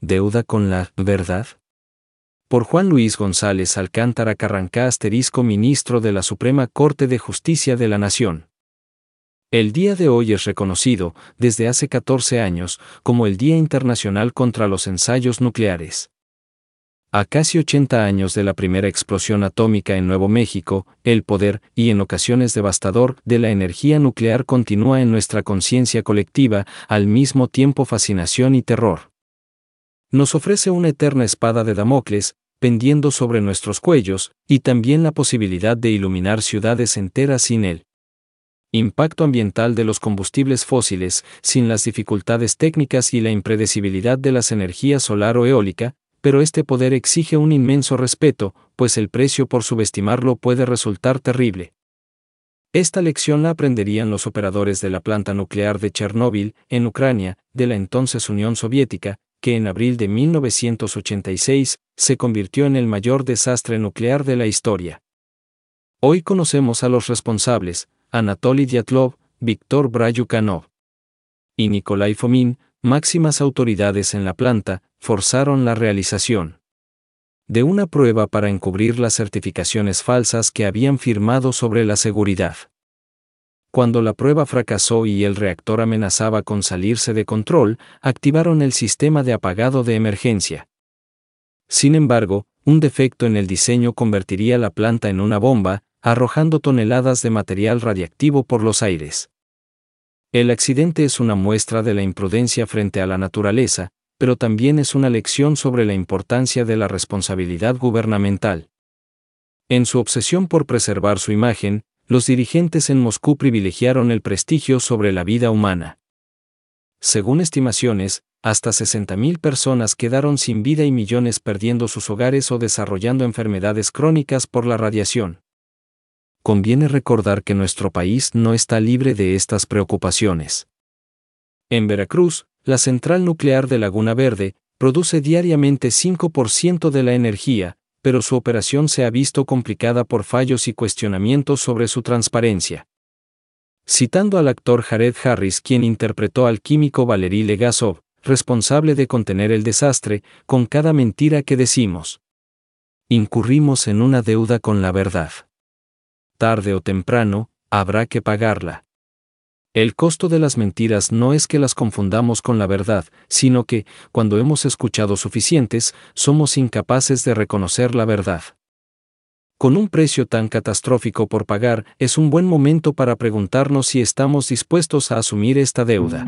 Deuda con la verdad. Por Juan Luis González Alcántara Carrancá asterisco ministro de la Suprema Corte de Justicia de la Nación. El día de hoy es reconocido, desde hace 14 años, como el Día Internacional contra los Ensayos Nucleares. A casi 80 años de la primera explosión atómica en Nuevo México, el poder, y en ocasiones devastador, de la energía nuclear continúa en nuestra conciencia colectiva, al mismo tiempo fascinación y terror. Nos ofrece una eterna espada de Damocles, pendiendo sobre nuestros cuellos, y también la posibilidad de iluminar ciudades enteras sin él. Impacto ambiental de los combustibles fósiles, sin las dificultades técnicas y la impredecibilidad de las energías solar o eólica, pero este poder exige un inmenso respeto, pues el precio por subestimarlo puede resultar terrible. Esta lección la aprenderían los operadores de la planta nuclear de Chernóbil, en Ucrania, de la entonces Unión Soviética, que en abril de 1986 se convirtió en el mayor desastre nuclear de la historia. Hoy conocemos a los responsables, Anatoly Dyatlov, Viktor Bryukhanov y Nikolai Fomin, máximas autoridades en la planta, forzaron la realización de una prueba para encubrir las certificaciones falsas que habían firmado sobre la seguridad. Cuando la prueba fracasó y el reactor amenazaba con salirse de control, activaron el sistema de apagado de emergencia. Sin embargo, un defecto en el diseño convertiría la planta en una bomba, arrojando toneladas de material radiactivo por los aires. El accidente es una muestra de la imprudencia frente a la naturaleza, pero también es una lección sobre la importancia de la responsabilidad gubernamental. En su obsesión por preservar su imagen, los dirigentes en Moscú privilegiaron el prestigio sobre la vida humana. Según estimaciones, hasta 60.000 personas quedaron sin vida y millones perdiendo sus hogares o desarrollando enfermedades crónicas por la radiación conviene recordar que nuestro país no está libre de estas preocupaciones. En Veracruz, la central nuclear de Laguna Verde produce diariamente 5% de la energía, pero su operación se ha visto complicada por fallos y cuestionamientos sobre su transparencia. Citando al actor Jared Harris, quien interpretó al químico Valery Legasov, responsable de contener el desastre, con cada mentira que decimos. Incurrimos en una deuda con la verdad tarde o temprano, habrá que pagarla. El costo de las mentiras no es que las confundamos con la verdad, sino que, cuando hemos escuchado suficientes, somos incapaces de reconocer la verdad. Con un precio tan catastrófico por pagar, es un buen momento para preguntarnos si estamos dispuestos a asumir esta deuda.